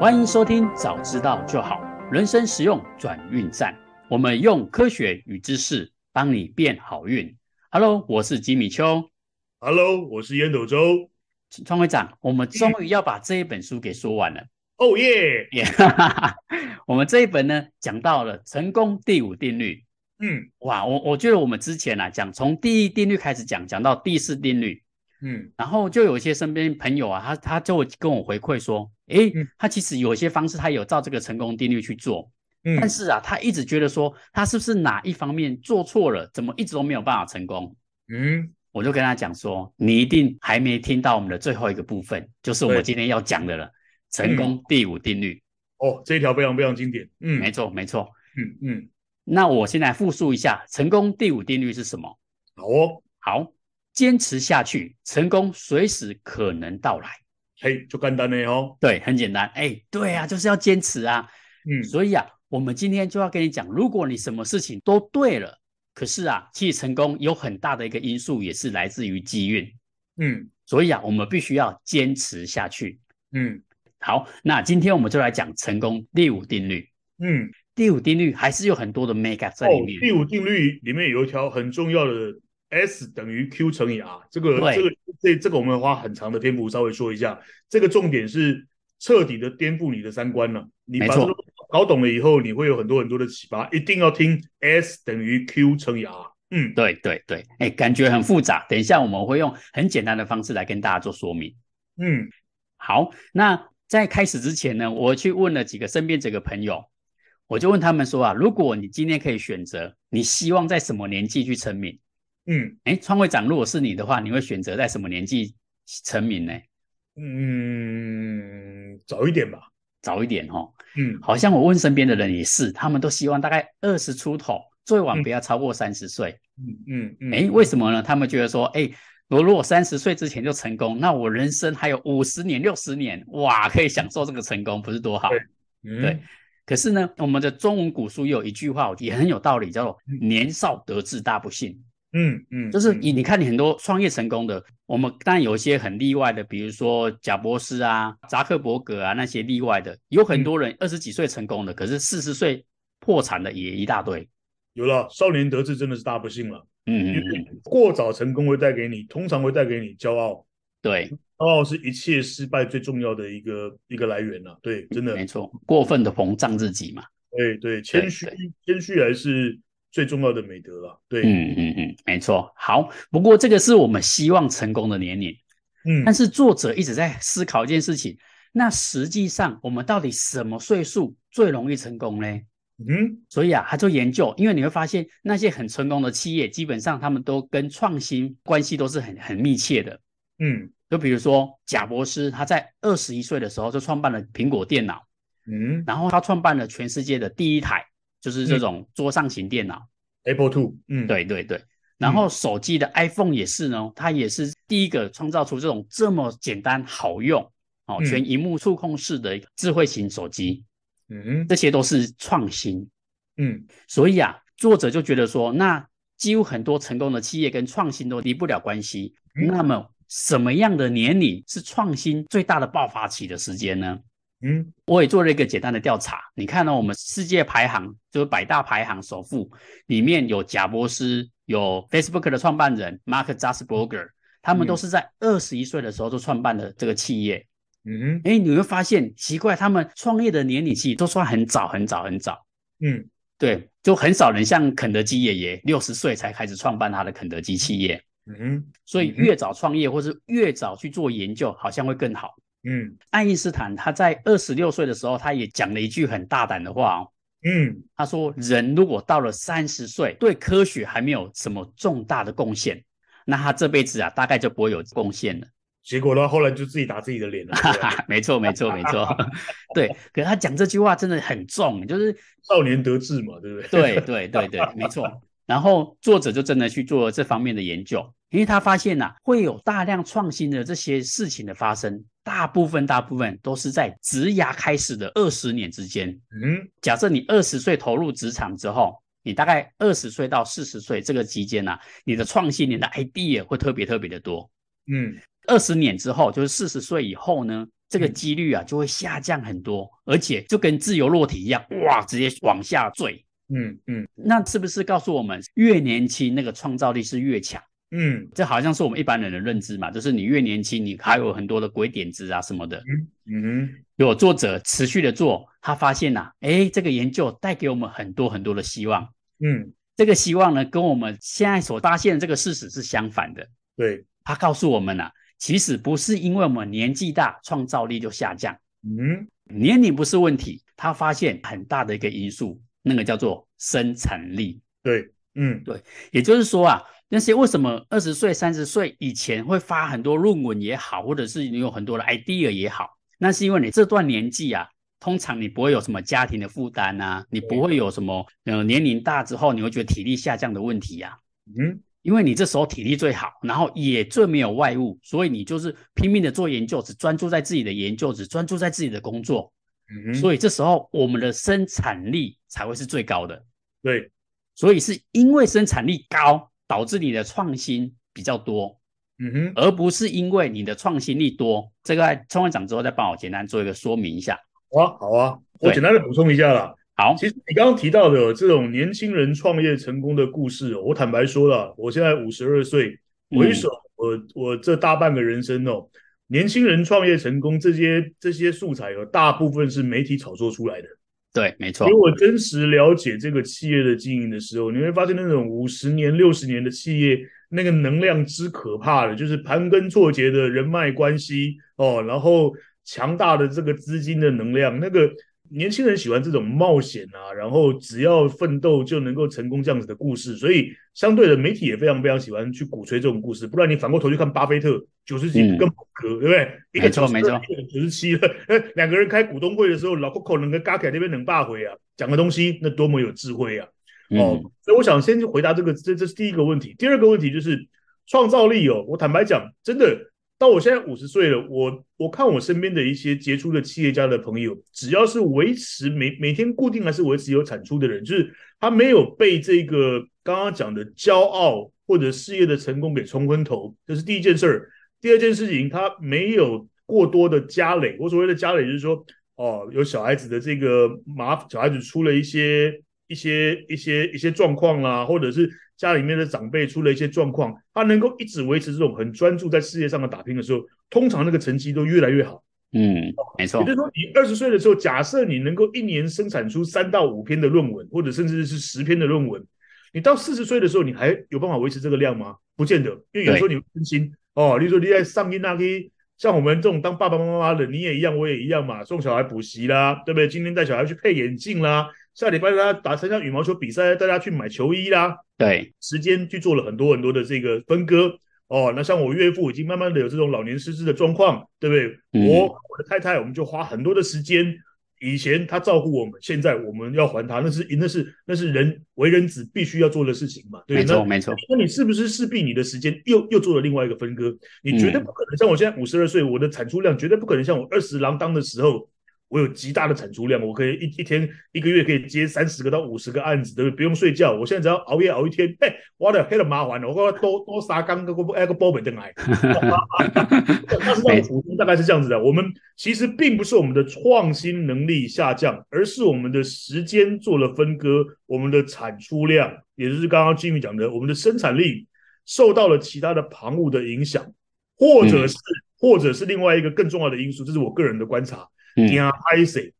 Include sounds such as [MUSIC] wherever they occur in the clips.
欢迎收听《早知道就好》，人生实用转运站。我们用科学与知识帮你变好运。Hello，我是吉米秋。Hello，我是烟斗周。创会长，我们终于要把这一本书给说完了。哦耶！[LAUGHS] 我们这一本呢，讲到了成功第五定律。嗯，哇，我我觉得我们之前啊，讲从第一定律开始讲，讲到第四定律。嗯，然后就有一些身边朋友啊，他他就跟我回馈说，诶，嗯，他其实有一些方式，他有照这个成功定律去做，嗯，但是啊，他一直觉得说，他是不是哪一方面做错了，怎么一直都没有办法成功？嗯，我就跟他讲说，你一定还没听到我们的最后一个部分，就是我们今天要讲的了，成功第五定律。哦，这一条非常非常经典。嗯，没错没错。嗯嗯，那我现在复述一下，成功第五定律是什么？好哦，好。坚持下去，成功随时可能到来。嘿，就简单的哦。对，很简单。哎，对啊，就是要坚持啊。嗯，所以啊，我们今天就要跟你讲，如果你什么事情都对了，可是啊，其实成功有很大的一个因素也是来自于机运。嗯，所以啊，我们必须要坚持下去。嗯，好，那今天我们就来讲成功第五定律。嗯，第五定律还是有很多的 mega 在里面。哦，第五定律里面有一条很重要的。S 等于 Q 乘以 R，这个这个这这个我们花很长的篇幅稍微说一下。这个重点是彻底的颠覆你的三观了、啊。你把这个搞懂了以后，你会有很多很多的启发。一定要听 S 等于 Q 乘以 R。嗯，对对对，哎，感觉很复杂。等一下我们会用很简单的方式来跟大家做说明。嗯，好，那在开始之前呢，我去问了几个身边几个朋友，我就问他们说啊，如果你今天可以选择，你希望在什么年纪去成名？嗯，哎，创会长，如果是你的话，你会选择在什么年纪成名呢？嗯，早一点吧，早一点哦。嗯，好像我问身边的人也是，他们都希望大概二十出头，最晚不要超过三十岁。嗯嗯嗯，哎，为什么呢？他们觉得说，哎，我如果三十岁之前就成功，那我人生还有五十年、六十年，哇，可以享受这个成功，不是多好？对，嗯、对。可是呢，我们的中文古书有一句话也很有道理，叫做“年少得志，大不幸”。嗯嗯，就是你，你看你很多创业成功的，我们当然有一些很例外的，比如说贾博士啊、扎克伯格啊那些例外的，有很多人二十几岁成功的，嗯、可是四十岁破产的也一大堆。有了，少年得志真的是大不幸了。嗯嗯嗯，过早成功会带给你，通常会带给你骄傲。对，骄傲是一切失败最重要的一个一个来源呐、啊。对，真的没错，过分的膨胀自己嘛。对对，谦虚谦虚还是。最重要的美德了，对，嗯嗯嗯，没错。好，不过这个是我们希望成功的年龄，嗯，但是作者一直在思考一件事情，那实际上我们到底什么岁数最容易成功呢？嗯，所以啊，他做研究，因为你会发现那些很成功的企业，基本上他们都跟创新关系都是很很密切的，嗯，就比如说贾博士，他在二十一岁的时候就创办了苹果电脑，嗯，然后他创办了全世界的第一台。就是这种桌上型电脑、嗯、，Apple Two，嗯，对对对，然后手机的 iPhone 也是呢，嗯、它也是第一个创造出这种这么简单好用哦，嗯、全荧幕触控式的智慧型手机，嗯，这些都是创新，嗯，所以啊，作者就觉得说，那几乎很多成功的企业跟创新都离不了关系，嗯、那么什么样的年龄是创新最大的爆发期的时间呢？嗯，我也做了一个简单的调查。你看呢，我们世界排行就是百大排行首富里面有贾伯斯，有 Facebook 的创办人 Mark Zuckerberg，他们都是在二十一岁的时候就创办了这个企业。嗯，哎，你会发现奇怪，他们创业的年龄其实都算很早很早很早。嗯，对，就很少人像肯德基爷爷六十岁才开始创办他的肯德基企业。嗯，所以越早创业或是越早去做研究，好像会更好。嗯，爱因斯坦他在二十六岁的时候，他也讲了一句很大胆的话哦。嗯，他说：“人如果到了三十岁，对科学还没有什么重大的贡献，那他这辈子啊，大概就不会有贡献了。”结果呢，后来就自己打自己的脸了。[LAUGHS] 没错，没错，没错。[LAUGHS] 对，可是他讲这句话真的很重，就是少年得志嘛，对不对？对，对，对，对，没错。然后作者就真的去做了这方面的研究，因为他发现呐、啊，会有大量创新的这些事情的发生，大部分大部分都是在职涯开始的二十年之间。嗯，假设你二十岁投入职场之后，你大概二十岁到四十岁这个期间啊，你的创新、你的 idea 会特别特别的多。嗯，二十年之后，就是四十岁以后呢，这个几率啊就会下降很多，而且就跟自由落体一样，哇，直接往下坠。嗯嗯，那是不是告诉我们，越年轻那个创造力是越强？嗯，这好像是我们一般人的认知嘛，就是你越年轻，你还有很多的鬼点子啊什么的。嗯嗯，有作者持续的做，他发现呐、啊，哎，这个研究带给我们很多很多的希望。嗯，这个希望呢，跟我们现在所发现的这个事实是相反的。对，他告诉我们呐、啊，其实不是因为我们年纪大，创造力就下降。嗯，年龄不是问题，他发现很大的一个因素，那个叫做生产力。对，嗯，对，也就是说啊。那些为什么二十岁、三十岁以前会发很多论文也好，或者是你有很多的 idea 也好，那是因为你这段年纪啊，通常你不会有什么家庭的负担啊，你不会有什么呃年龄大之后你会觉得体力下降的问题呀。嗯，因为你这时候体力最好，然后也最没有外物，所以你就是拼命的做研究，只专注在自己的研究，只专注在自己的工作。嗯，所以这时候我们的生产力才会是最高的。对，所以是因为生产力高。导致你的创新比较多，嗯哼，而不是因为你的创新力多。这个在创会长之后再帮我简单做一个说明一下。好啊，好啊，我简单的补充一下啦。好，其实你刚刚提到的这种年轻人创业成功的故事，我坦白说了，我现在五十二岁，回首我我这大半个人生哦，年轻人创业成功这些这些素材有大部分是媒体炒作出来的。对，没错。如果真实了解这个企业的经营的时候，你会发现那种五十年、六十年的企业，那个能量之可怕的，就是盘根错节的人脉关系哦，然后强大的这个资金的能量，那个。年轻人喜欢这种冒险啊，然后只要奋斗就能够成功这样子的故事，所以相对的媒体也非常非常喜欢去鼓吹这种故事。不然你反过头去看巴菲特九十几跟伯克，对不对？一个九十，九十七了，两个人开股东会的时候，老扣扣能跟嘎凯那边能霸回啊，讲的东西那多么有智慧啊！哦，嗯、所以我想先回答这个，这这是第一个问题。第二个问题就是创造力哦，我坦白讲，真的。到我现在五十岁了，我我看我身边的一些杰出的企业家的朋友，只要是维持每每天固定还是维持有产出的人，就是他没有被这个刚刚讲的骄傲或者事业的成功给冲昏头，这是第一件事儿。第二件事情，他没有过多的家累。我所谓的家累，就是说，哦，有小孩子的这个麻，小孩子出了一些一些一些一些状况啦，或者是。家里面的长辈出了一些状况，他能够一直维持这种很专注在事业上的打拼的时候，通常那个成绩都越来越好。嗯，没错。也就是说，你二十岁的时候，假设你能够一年生产出三到五篇的论文，或者甚至是十篇的论文，你到四十岁的时候，你还有办法维持这个量吗？不见得，因为有时候你会分心哦。例如说你在上一那里，像我们这种当爸爸妈妈的，你也一样，我也一样嘛，送小孩补习啦，对不对？今天带小孩去配眼镜啦。下礼拜大家打参加羽毛球比赛，大家去买球衣啦。对，时间去做了很多很多的这个分割哦。那像我岳父已经慢慢的有这种老年失智的状况，对不对？嗯、我我的太太，我们就花很多的时间。以前他照顾我们，现在我们要还他，那是那是那是人为人子必须要做的事情嘛。对，没错没错。那你是不是势必你的时间又又做了另外一个分割？你绝对不可能像我现在五十二岁，我的产出量绝对不可能像我二十郎当的时候。我有极大的产出量，我可以一一天一个月可以接三十个到五十个案子，对不对？不用睡觉。我现在只要熬夜熬一天，哎，我的黑了麻烦了，我多多杀刚个个哎个波本进来。但是这样普通大概是这样子的。我们其实并不是我们的创新能力下降，而是我们的时间做了分割，我们的产出量，也就是刚刚 Jimmy 讲的，我们的生产力受到了其他的旁物的影响，或者是、嗯、或者是另外一个更重要的因素，这是我个人的观察。你啊，拍谁？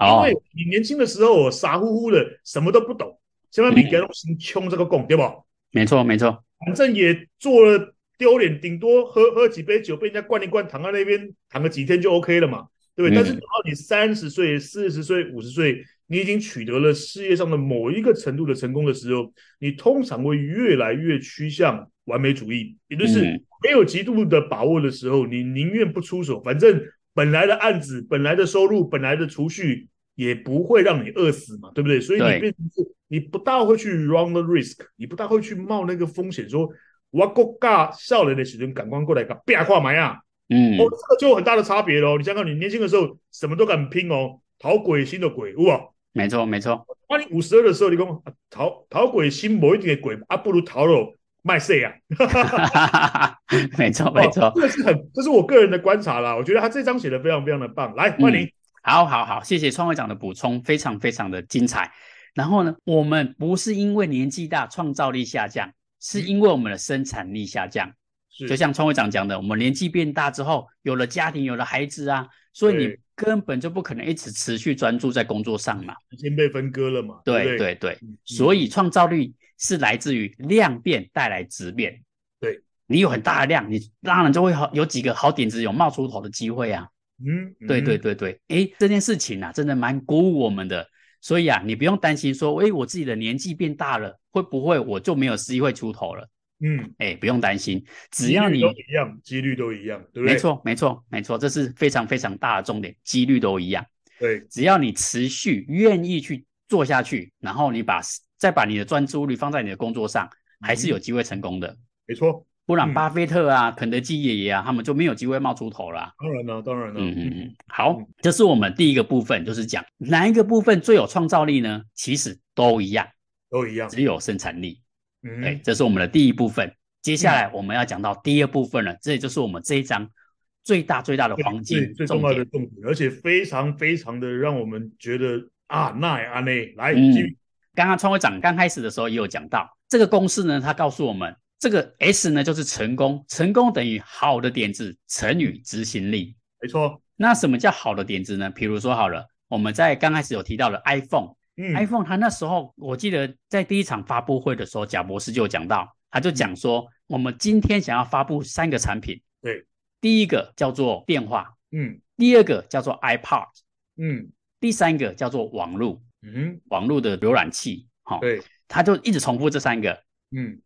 因为你年轻的时候傻乎乎的，什么都不懂，千万别给东西穷这个拱，对不？没错，没错。反正也做了丢脸，顶多喝喝几杯酒，被人家灌一灌，躺在那边躺个几天就 OK 了嘛，对不对？嗯、但是等到你三十岁、四十岁、五十岁，你已经取得了事业上的某一个程度的成功的时候，你通常会越来越趋向完美主义，也就是没有极度的把握的时候，你宁愿不出手，反正。本来的案子，本来的收入，本来的储蓄，也不会让你饿死嘛，对不对？所以你变成是，你不大会去 run the risk，你不大会去冒那个风险，说我国家少年的时阵，赶快过来搞变化嘛呀？嗯，哦，这个就有很大的差别喽。你想想，你年轻的时候什么都敢拼哦，讨鬼心的鬼，哇，没错没错。当你五十二的时候，你讲讨讨鬼心某一点的鬼啊，不如讨了卖谁啊？[LAUGHS] 没错，[LAUGHS] 没错，这是很，这是我个人的观察啦。我觉得他这张写的非常非常的棒。来，欢迎。嗯、好好好，谢谢创会长的补充，非常非常的精彩。然后呢，我们不是因为年纪大创造力下降，是因为我们的生产力下降。是，就像创会长讲的，我们年纪变大之后，有了家庭，有了孩子啊，所以你根本就不可能一直持续专注在工作上嘛，已经被分割了嘛。对对对，对，所以创造力是来自于量变带来质变。对，你有很大的量，你当然就会好有几个好点子，有冒出头的机会啊。嗯，对对对对，哎，这件事情啊，真的蛮鼓舞我们的。所以啊，你不用担心说，哎，我自己的年纪变大了，会不会我就没有机会出头了？嗯，哎，不用担心，只要你都一样，几率都一样，对不对？没错，没错，没错，这是非常非常大的重点，几率都一样。对，只要你持续愿意去做下去，然后你把再把你的专注力放在你的工作上，还是有机会成功的。没错，不然巴菲特啊、肯德基爷爷啊，他们就没有机会冒出头了。当然了，当然了。嗯嗯嗯，好，这是我们第一个部分，就是讲哪一个部分最有创造力呢？其实都一样，都一样，只有生产力。嗯，对，这是我们的第一部分。接下来我们要讲到第二部分了，这也就是我们这一章最大最大的黄金，最重要的重点，而且非常非常的让我们觉得啊，那啊那来，嗯，刚刚创会长刚开始的时候也有讲到这个公式呢，他告诉我们，这个 S 呢就是成功，成功等于好的点子乘以执行力，没错。那什么叫好的点子呢？比如说好了，我们在刚开始有提到的 iPhone。嗯，iPhone 它那时候，我记得在第一场发布会的时候，贾博士就有讲到，他就讲说，嗯，我们今天想要发布三个产品，对，第一个叫做电话，嗯，第二个叫做 iPod，嗯，第三个叫做网络，嗯，网络的浏览器，好，对，他就一直重复这三个，嗯，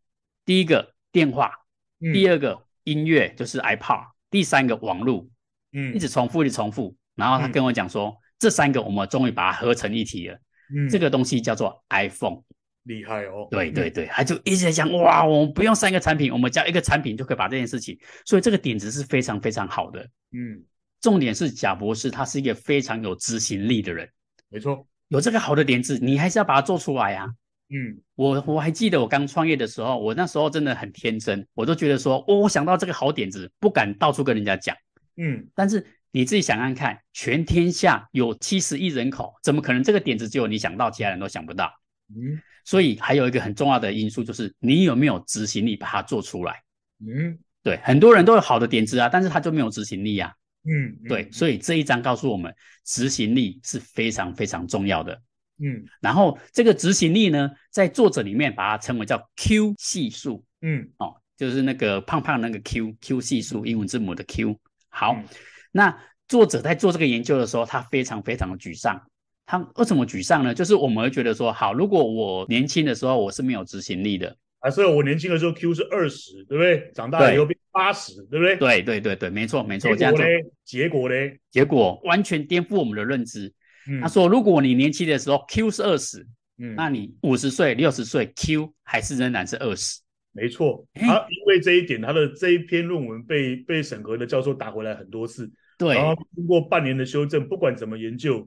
第一个电话，嗯，第二个音乐就是 iPod，第三个网络，嗯，一直重复，一直重复，然后他跟我讲说，嗯，这三个我们终于把它合成一体了。嗯，这个东西叫做 iPhone，厉害哦。对对对，他就一直在讲，哇，我们不用三个产品，我们加一个产品就可以把这件事情。所以这个点子是非常非常好的。嗯，重点是贾博士他是一个非常有执行力的人。没错，有这个好的点子，你还是要把它做出来啊。嗯，我我还记得我刚创业的时候，我那时候真的很天真，我都觉得说，哦，我想到这个好点子，不敢到处跟人家讲。嗯，但是。你自己想想看，全天下有七十亿人口，怎么可能这个点子只有你想到，其他人都想不到？嗯，所以还有一个很重要的因素，就是你有没有执行力把它做出来？嗯，对，很多人都有好的点子啊，但是他就没有执行力啊。嗯，对，所以这一章告诉我们，执行力是非常非常重要的。嗯，然后这个执行力呢，在作者里面把它称为叫 Q 系数。嗯，哦，就是那个胖胖那个 Q，Q 系数，英文字母的 Q。好。嗯那作者在做这个研究的时候，他非常非常的沮丧。他为什么沮丧呢？就是我们会觉得说，好，如果我年轻的时候我是没有执行力的，啊，所以我年轻的时候 Q 是二十，对不对？长大了以后变八十，对不对？对对对对，没错没错。结果呢？结果呢？结果完全颠覆我们的认知。嗯、他说，如果你年轻的时候 Q 是二十，嗯，那你五十岁、六十岁 Q 还是仍然是二十。没错，他因为这一点，他的这一篇论文被被审核的教授打回来很多次。对，然后经过半年的修正，不管怎么研究，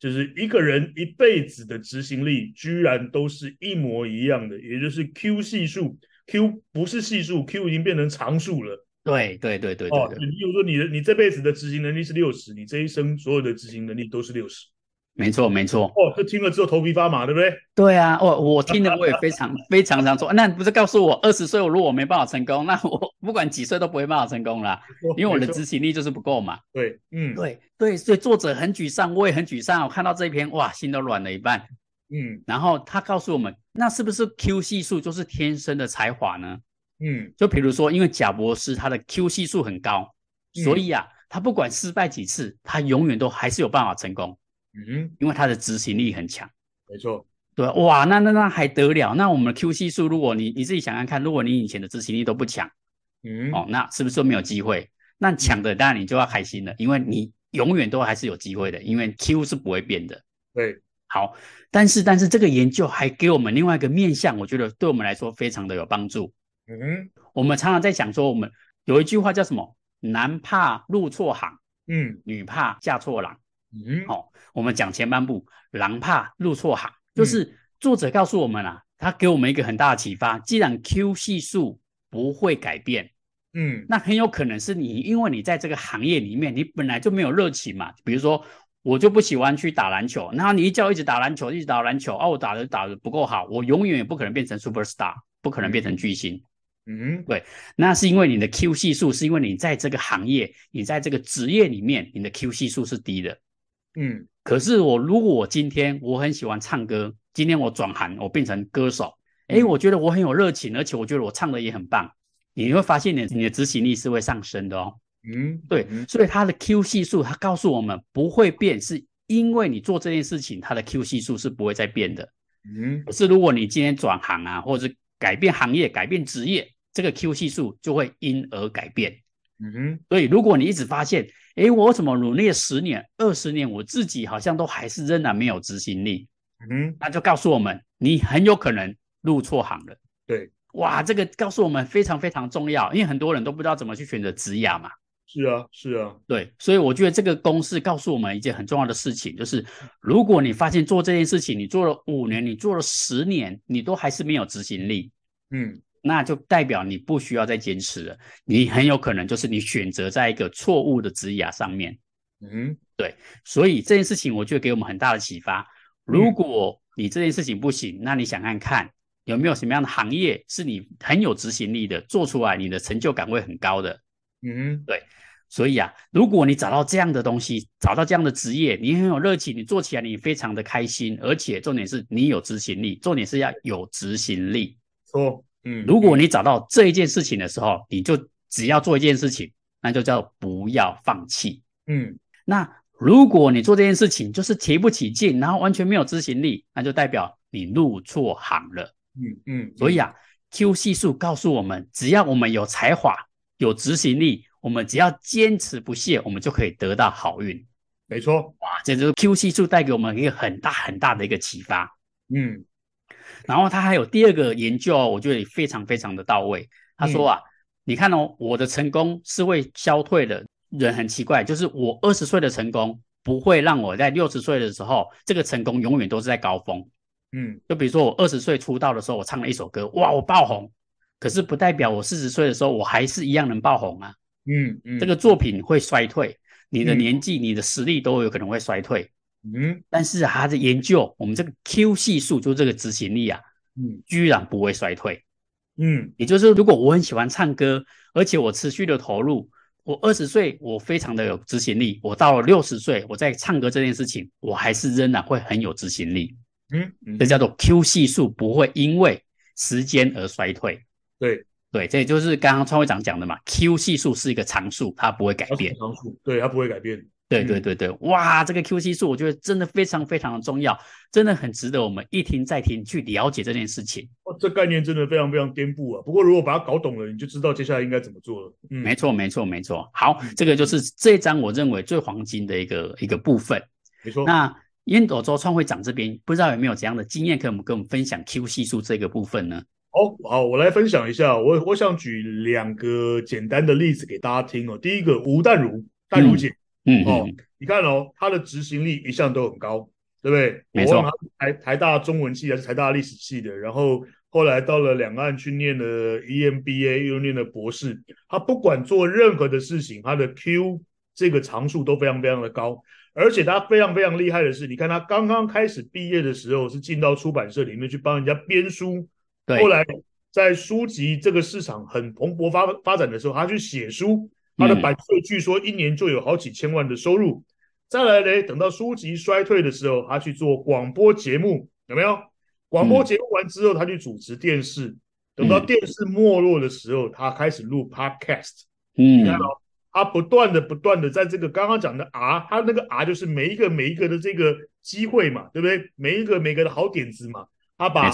就是一个人一辈子的执行力居然都是一模一样的，也就是 Q 系数，Q 不是系数，Q 已经变成常数了。对对对对对，对，哦，你比如说你的你这辈子的执行能力是六十，你这一生所有的执行能力都是六十。没错，没错。哦，这听了之后头皮发麻，对不对？对啊，哦，我听了我也非常非常常说，那不是告诉我二十岁我如果没办法成功，那我不管几岁都不会办法成功啦，因为我的执行力就是不够嘛。对，嗯，对对，所以作者很沮丧，我也很沮丧。我看到这一篇，哇，心都软了一半。嗯，然后他告诉我们，那是不是 Q 系数就是天生的才华呢？嗯，就比如说，因为贾博士他的 Q 系数很高，嗯，所以啊，他不管失败几次，他永远都还是有办法成功。嗯，因为他的执行力很强，没错，对，哇，那那那还得了？那我们的 Q 系数，如果你你自己想想看，如果你以前的执行力都不强，嗯，哦，那是不是说没有机会？那强的当然你就要开心了，因为你永远都还是有机会的，因为 Q 是不会变的。对，好，但是但是这个研究还给我们另外一个面向，我觉得对我们来说非常的有帮助。嗯，我们常常在想说，我们有一句话叫什么？男怕入错行，嗯，女怕嫁错郎。嗯，好、哦，我们讲前半部，狼怕入错行，就是作者告诉我们啊，他给我们一个很大的启发。既然 Q 系数不会改变，嗯，那很有可能是你，因为你在这个行业里面，你本来就没有热情嘛。比如说，我就不喜欢去打篮球，然后你一叫一直打篮球，一直打篮球，哦，我打的打的不够好，我永远也不可能变成 super star，不可能变成巨星。嗯，对，那是因为你的 Q 系数，是因为你在这个行业，你在这个职业里面，你的 Q 系数是低的。嗯，可是我如果我今天我很喜欢唱歌，今天我转行，我变成歌手，诶，我觉得我很有热情，而且我觉得我唱的也很棒，你会发现你你的执行力是会上升的哦。嗯，对，所以它的 Q 系数，它告诉我们不会变，是因为你做这件事情，它的 Q 系数是不会再变的。嗯，可是如果你今天转行啊，或者是改变行业、改变职业，这个 Q 系数就会因而改变。嗯哼，所以如果你一直发现，诶，我怎么努力了十年、二十年，我自己好像都还是仍然没有执行力，嗯，那就告诉我们，你很有可能入错行了。对，哇，这个告诉我们非常非常重要，因为很多人都不知道怎么去选择职涯嘛。是啊，是啊，对，所以我觉得这个公式告诉我们一件很重要的事情，就是如果你发现做这件事情，你做了五年，你做了十年，你都还是没有执行力，嗯。那就代表你不需要再坚持了，你很有可能就是你选择在一个错误的职涯上面。嗯，对，所以这件事情我觉得给我们很大的启发。如果你这件事情不行，那你想看看有没有什么样的行业是你很有执行力的，做出来你的成就感会很高的。嗯，对，所以啊，如果你找到这样的东西，找到这样的职业，你很有热情，你做起来你非常的开心，而且重点是你有执行力，重点是要有执行力。错。嗯，如果你找到这一件事情的时候，你就只要做一件事情，那就叫不要放弃。嗯，那如果你做这件事情就是提不起劲，然后完全没有执行力，那就代表你入错行了。嗯嗯，所以啊，Q 系数告诉我们，只要我们有才华、有执行力，我们只要坚持不懈，我们就可以得到好运。没错，哇，这就是 Q 系数带给我们一个很大很大的一个启发。嗯。然后他还有第二个研究，我觉得非常非常的到位。他说啊，嗯、你看哦，我的成功是会消退的。人很奇怪，就是我二十岁的成功不会让我在六十岁的时候，这个成功永远都是在高峰。嗯，就比如说我二十岁出道的时候，我唱了一首歌，哇，我爆红。可是不代表我四十岁的时候，我还是一样能爆红啊。嗯嗯，这个作品会衰退，你的年纪、你的实力都有可能会衰退。嗯，但是他的研究，我们这个 Q 系数，就这个执行力啊，嗯，居然不会衰退。嗯，也就是如果我很喜欢唱歌，而且我持续的投入，我二十岁我非常的有执行力，我到了六十岁，我在唱歌这件事情，我还是仍然会很有执行力。嗯，嗯，这叫做 Q 系数不会因为时间而衰退。对对，这也就是刚刚创会长讲的嘛，Q 系数是一个常数，它不会改变。常数，对，它不会改变。对对对对，哇，这个 Q 系数我觉得真的非常非常的重要，真的很值得我们一听再听去了解这件事情。哦，这概念真的非常非常颠覆啊！不过如果把它搞懂了，你就知道接下来应该怎么做了。嗯，没错没错没错。好，这个就是这一章我认为最黄金的一个一个部分。没错。那烟斗周创会长这边不知道有没有怎样的经验可以跟我们分享 Q 系数这个部分呢？好好，我来分享一下。我我想举两个简单的例子给大家听哦。第一个吴淡如，淡如姐。嗯嗯，哦，你看哦，他的执行力一向都很高，对不对？没错，他台台大中文系还是台大历史系的，然后后来到了两岸去念了 EMBA，又念了博士。他不管做任何的事情，他的 Q 这个常数都非常非常的高，而且他非常非常厉害的是，你看他刚刚开始毕业的时候是进到出版社里面去帮人家编书，对，后来在书籍这个市场很蓬勃发发展的时候，他去写书。他的版税据说一年就有好几千万的收入。再来呢，等到书籍衰退的时候，他去做广播节目，有没有？广播节目完之后，他去主持电视。等到电视没落的时候，他开始录 podcast。嗯，你看哦，他不断的、不断的在这个刚刚讲的 R，他那个 R 就是每一个、每一个的这个机会嘛，对不对？每一个、每个的好点子嘛，他把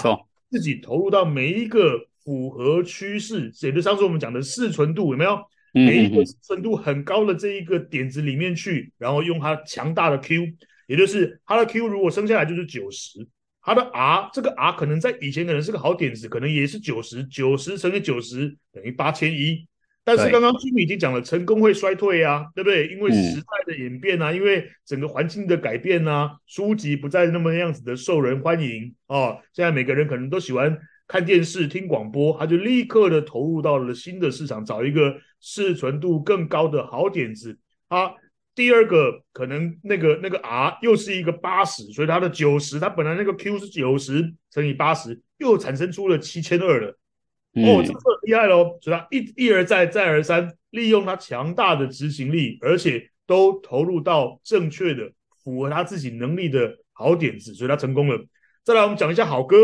自己投入到每一个符合趋势，也就上次我们讲的适存度，有没有？每一个深度很高的这一个点子里面去，然后用它强大的 Q，也就是它的 Q 如果生下来就是九十，它的 R 这个 R 可能在以前可能是个好点子，可能也是九十，九十乘以九十等于八千一，但是刚刚 Jimmy 已经讲了，成功会衰退啊，对不对？因为时代的演变啊，嗯、因为整个环境的改变啊，书籍不再那么样子的受人欢迎哦。现在每个人可能都喜欢看电视、听广播，他就立刻的投入到了新的市场，找一个适存度更高的好点子啊。第二个可能那个那个 R 又是一个八十，所以它的九十，它本来那个 Q 是九十乘以八十，又产生出了七千二了。嗯、哦，这个厉害喽！所以他一一而再再而三利用他强大的执行力，而且都投入到正确的符合他自己能力的好点子，所以他成功了。再来，我们讲一下好哥。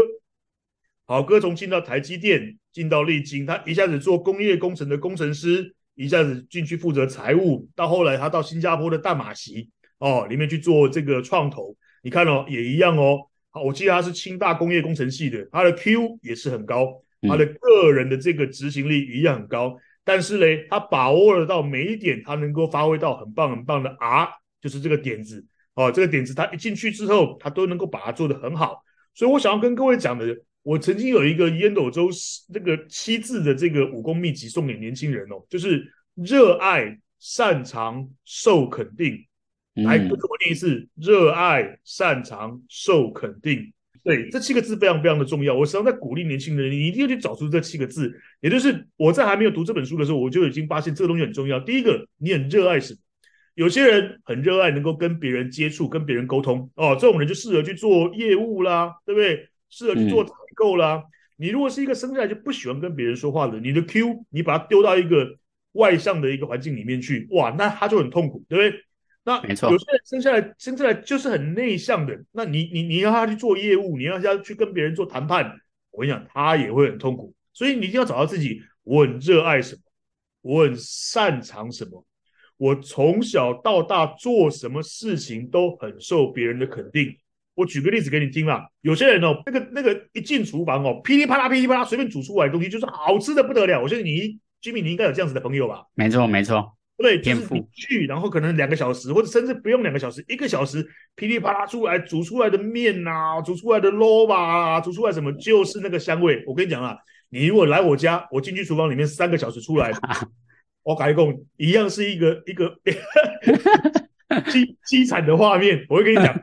郝哥从进到台积电，进到力晶，他一下子做工业工程的工程师。一下子进去负责财务，到后来他到新加坡的大马席哦里面去做这个创投，你看哦也一样哦。好，我记得他是清大工业工程系的，他的 Q 也是很高，他的个人的这个执行力一样很高。嗯、但是嘞，他把握了到每一点，他能够发挥到很棒很棒的 R，就是这个点子哦，这个点子他一进去之后，他都能够把它做得很好。所以我想要跟各位讲的。我曾经有一个烟斗周那个七字的这个武功秘籍送给年轻人哦，就是热爱、擅长、受肯定。来，跟我念一次：热爱、擅长、受肯定。对，这七个字非常非常的重要。我时常在鼓励年轻人，你一定要去找出这七个字。也就是我在还没有读这本书的时候，我就已经发现这个东西很重要。第一个，你很热爱什么？有些人很热爱能够跟别人接触、跟别人沟通哦，这种人就适合去做业务啦，对不对？适合去做。够了、啊，你如果是一个生下来就不喜欢跟别人说话的，你的 Q 你把它丢到一个外向的一个环境里面去，哇，那他就很痛苦，对不对？那没错，有些人生下来生下来就是很内向的，那你你你让他去做业务，你让他去跟别人做谈判，我跟你讲，他也会很痛苦。所以你一定要找到自己，我很热爱什么，我很擅长什么，我从小到大做什么事情都很受别人的肯定。我举个例子给你听啦，有些人哦，那个那个一进厨房哦，噼里啪啦噼里啪啦，随便煮出来的东西就是好吃的不得了。我相信你，Jimmy，你应该有这样子的朋友吧？没错，没错，对，就是你去，然后可能两个小时，或者甚至不用两个小时，一个小时，噼里啪啦出来煮出来的面呐，煮出来的萝卜啊，煮出来什么，就是那个香味。我跟你讲啊，你如果来我家，我进去厨房里面三个小时出来，[LAUGHS] 我改工一样是一个一个 [LAUGHS] [LAUGHS] 凄凄惨的画面。我会跟你讲。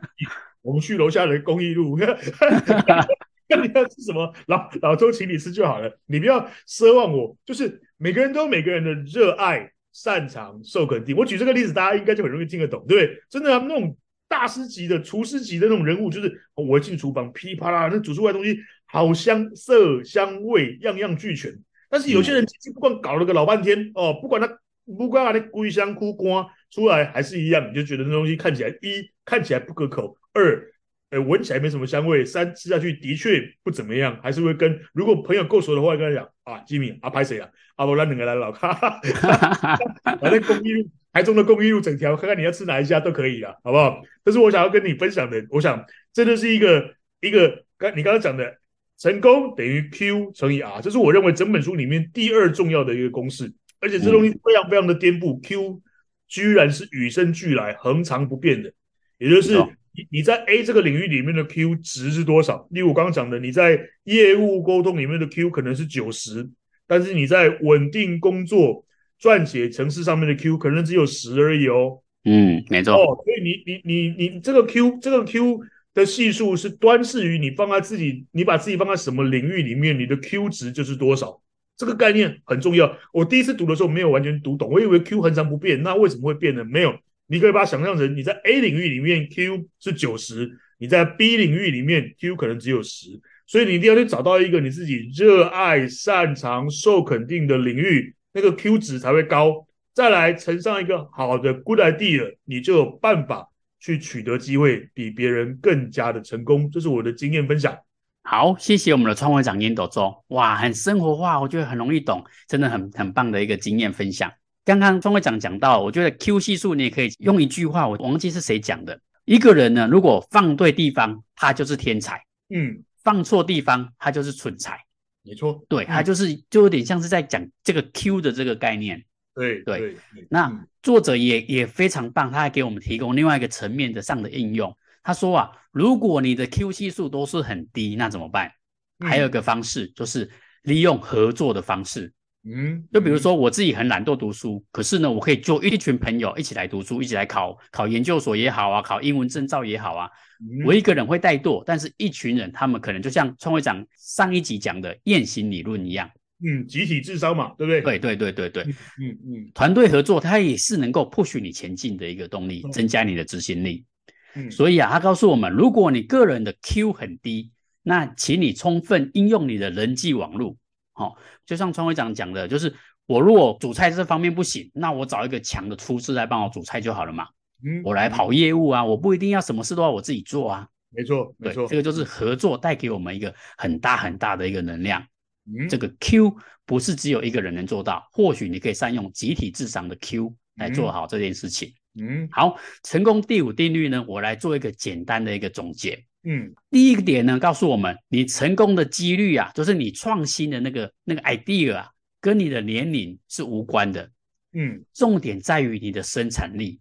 我们去楼下的公益路，[LAUGHS] 看你要吃什么，老老周请你吃就好了。你不要奢望我，就是每个人都有每个人的热爱、擅长、受肯定。我举这个例子，大家应该就很容易听得懂，对不对？真的啊，那种大师级的厨师级的那种人物，就是我进厨房噼里啪啦，那煮出来的东西好香，色香味样样俱全。但是有些人不管搞了个老半天哦，不管他不管他的龟香枯瓜出来还是一样，你就觉得那东西看起来一看起来不可口。二，呃，闻起来没什么香味。三，吃下去的确不怎么样，还是会跟如果朋友够熟的话，跟他讲啊，吉米啊，拍谁啊？啊，不然两个来老卡，[LAUGHS] 反正公益路，台中的公益路整条，看看你要吃哪一家都可以啊，好不好？这是我想要跟你分享的。我想，这就是一个一个刚你刚刚讲的，成功等于 Q 乘以 R，这是我认为整本书里面第二重要的一个公式。而且这东西非常非常的颠覆、嗯、，Q 居然是与生俱来、恒常不变的，也就是。你你在 A 这个领域里面的 Q 值是多少？例如我刚刚讲的，你在业务沟通里面的 Q 可能是九十，但是你在稳定工作、撰写程式上面的 Q 可能只有十而已哦。嗯，没错。哦，所以你你你你这个 Q 这个 Q 的系数是端视于你放在自己，你把自己放在什么领域里面，你的 Q 值就是多少。这个概念很重要。我第一次读的时候没有完全读懂，我以为 Q 恒常不变，那为什么会变呢？没有。你可以把它想象成你在 A 领域里面 Q 是九十，你在 B 领域里面 Q 可能只有十，所以你一定要去找到一个你自己热爱、擅长、受肯定的领域，那个 Q 值才会高。再来乘上一个好的 Good idea，你就有办法去取得机会，比别人更加的成功。这是我的经验分享。好，谢谢我们的创会长烟斗周，哇，很生活化，我觉得很容易懂，真的很很棒的一个经验分享。刚刚钟会长讲到，我觉得 Q 系数你也可以用一句话，我忘记是谁讲的。一个人呢，如果放对地方，他就是天才；嗯，放错地方，他就是蠢材。没错，对，他就是就有点像是在讲这个 Q 的这个概念。对对，对，那作者也也非常棒，他还给我们提供另外一个层面的上的应用。他说啊，如果你的 Q 系数都是很低，那怎么办？还有一个方式就是利用合作的方式。嗯，就比如说我自己很懒惰读书，可是呢，我可以就一群朋友一起来读书，一起来考考研究所也好啊，考英文证照也好啊。嗯、我一个人会怠惰，但是一群人他们可能就像创会长上一集讲的雁行理论一样，嗯，集体智商嘛，对不对？对对对对对，嗯嗯，嗯，团队合作它也是能够 push 你前进的一个动力，增加你的执行力。嗯，所以啊，他告诉我们，如果你个人的 Q 很低，那请你充分应用你的人际网络。好、哦，就像川会长讲的，就是我如果煮菜这方面不行，那我找一个强的厨师来帮我煮菜就好了嘛。嗯，我来跑业务啊，我不一定要什么事都要我自己做啊。没错，没错，这个就是合作带给我们一个很大很大的一个能量。嗯，这个 Q 不是只有一个人能做到，或许你可以善用集体智商的 Q 来做好这件事情。嗯，好，成功第五定律呢，我来做一个简单的一个总结。嗯，第一个点呢，告诉我们，你成功的几率啊，就是你创新的那个那个 idea 啊，跟你的年龄是无关的。嗯，重点在于你的生产力。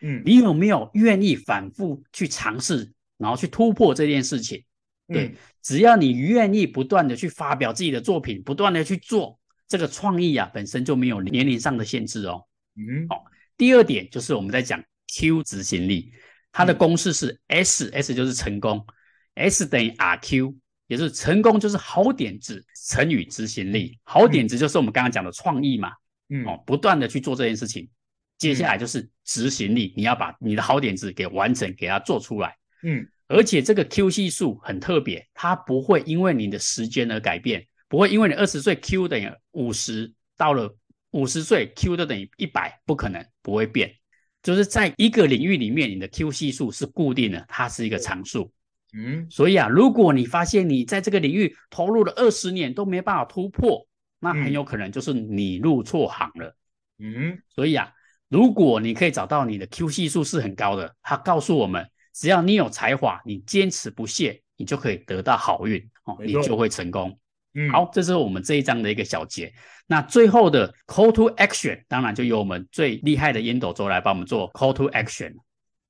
嗯，你有没有愿意反复去尝试，然后去突破这件事情？对，嗯、只要你愿意不断的去发表自己的作品，不断的去做这个创意啊，本身就没有年龄上的限制哦。嗯，好，第二点就是我们在讲 Q 执行力。它的公式是 S，S 就是成功，S 等于 RQ，也就是成功就是好点子乘以执行力，好点子就是我们刚刚讲的创意嘛，嗯，哦，不断的去做这件事情，接下来就是执行力，你要把你的好点子给完成，给它做出来，嗯，而且这个 Q 系数很特别，它不会因为你的时间而改变，不会因为你二十岁 Q 等于五十，到了五十岁 Q 都等于一百，不可能，不会变。就是在一个领域里面，你的 Q 系数是固定的，它是一个常数。嗯，所以啊，如果你发现你在这个领域投入了二十年都没办法突破，那很有可能就是你入错行了。嗯，所以啊，如果你可以找到你的 Q 系数是很高的，它告诉我们，只要你有才华，你坚持不懈，你就可以得到好运哦，你就会成功。嗯，好，这是我们这一章的一个小结。那最后的 call to action，当然就由我们最厉害的烟斗周来帮我们做 call to action。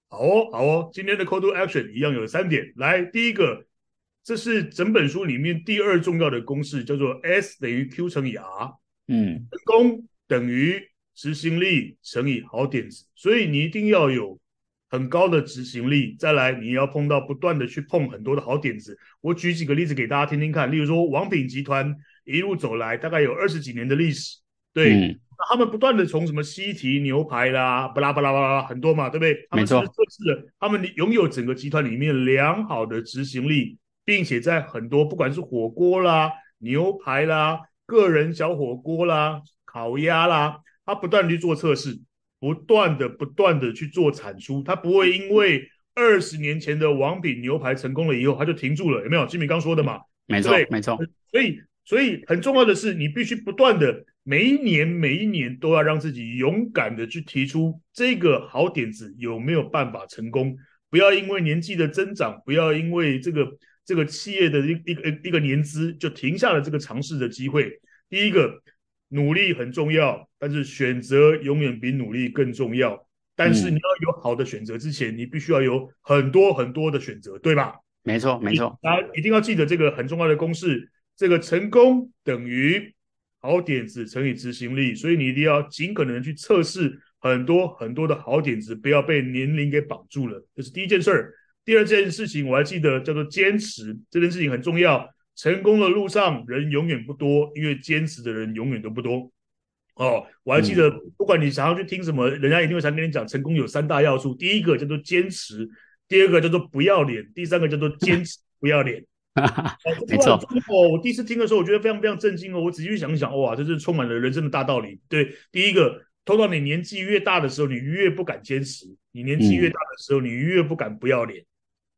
好哦，好哦，今天的 call to action 一样有三点。来，第一个，这是整本书里面第二重要的公式，叫做 S 等于 Q 乘以 R。嗯，成功等于执行力乘以好点子，所以你一定要有。很高的执行力，再来你要碰到不断的去碰很多的好点子。我举几个例子给大家听听看，例如说王品集团一路走来，大概有二十几年的历史，对，嗯、那他们不断的从什么西提牛排啦，巴拉巴拉巴拉很多嘛，对不对？没错，测试了，他们拥有整个集团里面良好的执行力，并且在很多不管是火锅啦、牛排啦、个人小火锅啦、烤鸭啦，他不断地去做测试。不断的、不断的去做产出，他不会因为二十年前的王品牛排成功了以后，他就停住了，有没有？金敏刚说的嘛，没错，没错。所以，所以很重要的是，你必须不断的，每一年、每一年都要让自己勇敢的去提出这个好点子有没有办法成功。不要因为年纪的增长，不要因为这个这个企业的一一个一个年资就停下了这个尝试的机会。第一个。努力很重要，但是选择永远比努力更重要。但是你要有好的选择之前，嗯、你必须要有很多很多的选择，对吧？没错，没错。大家一定要记得这个很重要的公式：这个成功等于好点子乘以执行力。所以你一定要尽可能去测试很多很多的好点子，不要被年龄给绑住了。这是第一件事儿。第二件事情我还记得叫做坚持，这件事情很重要。成功的路上，人永远不多，因为坚持的人永远都不多。哦，我还记得，不管你想要去听什么，人家一定会常跟你讲，成功有三大要素：第一个叫做坚持，第二个叫做不要脸，第三个叫做坚持 [LAUGHS] 不要脸。没错。哦，我第一次听的时候，我觉得非常非常震惊哦。我仔细去想一想，哇，这是充满了人生的大道理。对，第一个，通常你年纪越大的时候，你越不敢坚持；你年纪越大的时候，你越不敢不要脸。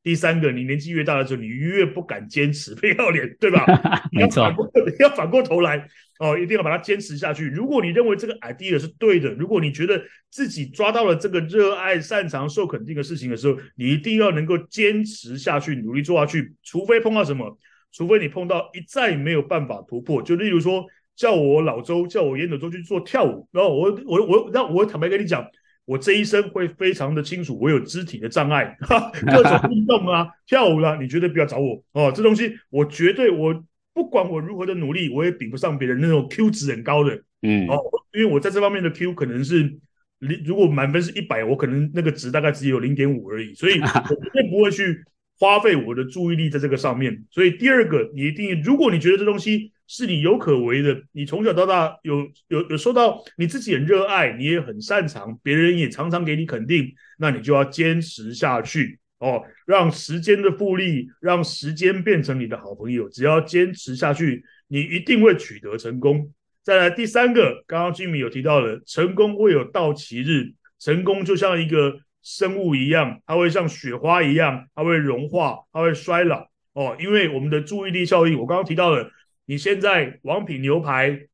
第三个，你年纪越大的时候，你越不敢坚持，不要脸，对吧？[LAUGHS] 你要反过，你要反过头来哦，一定要把它坚持下去。如果你认为这个 idea 是对的，如果你觉得自己抓到了这个热爱、擅长、受肯定的事情的时候，你一定要能够坚持下去，努力做下去。除非碰到什么，除非你碰到一再没有办法突破，就例如说叫我老周，叫我烟斗周去做跳舞，然后我我我，那我，我坦白跟你讲。我这一生会非常的清楚，我有肢体的障碍，哈，各种运动啊，跳舞啦、啊，你绝对不要找我哦。这东西我绝对我不管我如何的努力，我也比不上别人那种 Q 值很高的。嗯，哦，因为我在这方面的 Q 可能是零，如果满分是一百，我可能那个值大概只有零点五而已，所以 [LAUGHS] 我绝对不会去花费我的注意力在这个上面。所以第二个，你一定，如果你觉得这东西是你有可为的，你从小到大有有有受到你自己很热爱，你也很擅长，别人也常常给你肯定，那你就要坚持下去哦，让时间的复利，让时间变成你的好朋友，只要坚持下去，你一定会取得成功。再来第三个，刚刚金米有提到了，成功会有到期日，成功就像一个生物一样，它会像雪花一样，它会融化，它会衰老哦。因为我们的注意力效应，我刚刚提到了，你现在王品牛排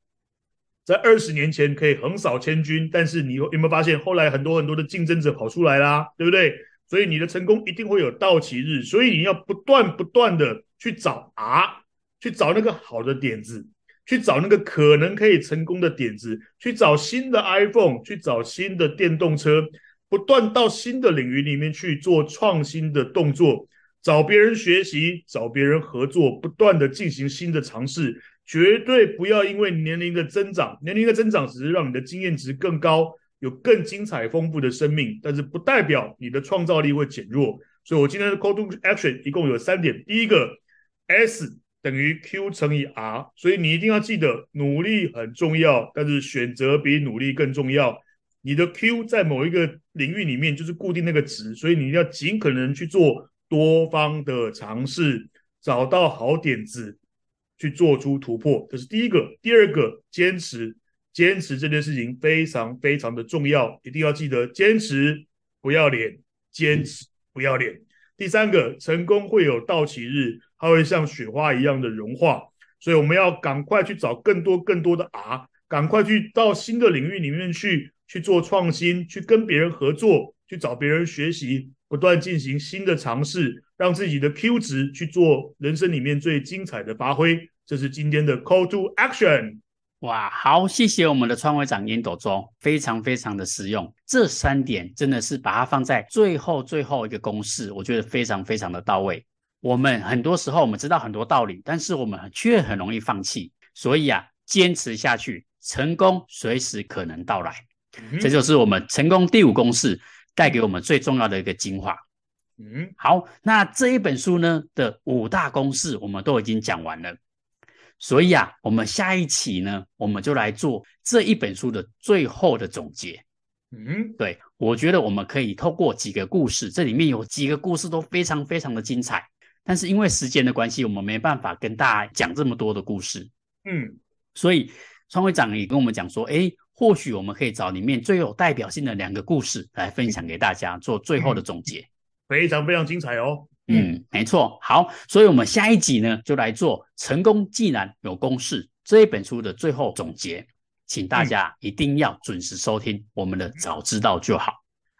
在二十年前可以横扫千军，但是你有没有发现，后来很多很多的竞争者跑出来啦，对不对？所以你的成功一定会有到期日，所以你要不断不断的去找啊，去找那个好的点子。去找那个可能可以成功的点子，去找新的 iPhone，去找新的电动车，不断到新的领域里面去做创新的动作，找别人学习，找别人合作，不断的进行新的尝试。绝对不要因为年龄的增长，年龄的增长只是让你的经验值更高，有更精彩丰富的生命，但是不代表你的创造力会减弱。所以我今天的 Call to Action 一共有三点，第一个 S。等于 Q 乘以 R，所以你一定要记得，努力很重要，但是选择比努力更重要。你的 Q 在某一个领域里面就是固定那个值，所以你要尽可能去做多方的尝试，找到好点子，去做出突破。这是第一个。第二个，坚持，坚持这件事情非常非常的重要，一定要记得坚持不要脸，坚持不要脸。第三个，成功会有到期日。它会像雪花一样的融化，所以我们要赶快去找更多更多的 R，赶快去到新的领域里面去去做创新，去跟别人合作，去找别人学习，不断进行新的尝试，让自己的 Q 值去做人生里面最精彩的发挥。这是今天的 Call to Action。哇，好，谢谢我们的创会长烟斗中，非常非常的实用。这三点真的是把它放在最后最后一个公式，我觉得非常非常的到位。我们很多时候我们知道很多道理，但是我们却很容易放弃。所以啊，坚持下去，成功随时可能到来。嗯、这就是我们成功第五公式带给我们最重要的一个精华。嗯，好，那这一本书呢的五大公式我们都已经讲完了。所以啊，我们下一期呢，我们就来做这一本书的最后的总结。嗯，对，我觉得我们可以透过几个故事，这里面有几个故事都非常非常的精彩。但是因为时间的关系，我们没办法跟大家讲这么多的故事。嗯，所以创会长也跟我们讲说，诶，或许我们可以找里面最有代表性的两个故事来分享给大家，做最后的总结。非常非常精彩哦。嗯，没错。好，所以我们下一集呢，就来做《成功既然有公式》这一本书的最后总结，请大家一定要准时收听我们的早知道就好。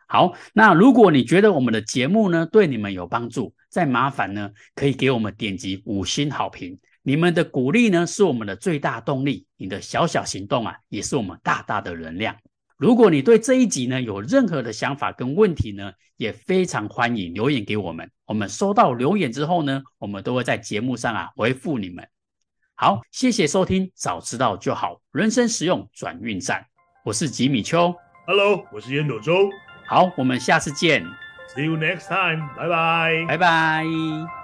好，那如果你觉得我们的节目呢，对你们有帮助，再麻烦呢，可以给我们点击五星好评。你们的鼓励呢，是我们的最大动力。你的小小行动啊，也是我们大大的能量。如果你对这一集呢，有任何的想法跟问题呢，也非常欢迎留言给我们。我们收到留言之后呢，我们都会在节目上啊回复你们。好，谢谢收听，早知道就好，人生实用转运站。我是吉米秋，Hello，我是烟斗周。好，我们下次见。See you next time. 拜拜。拜拜。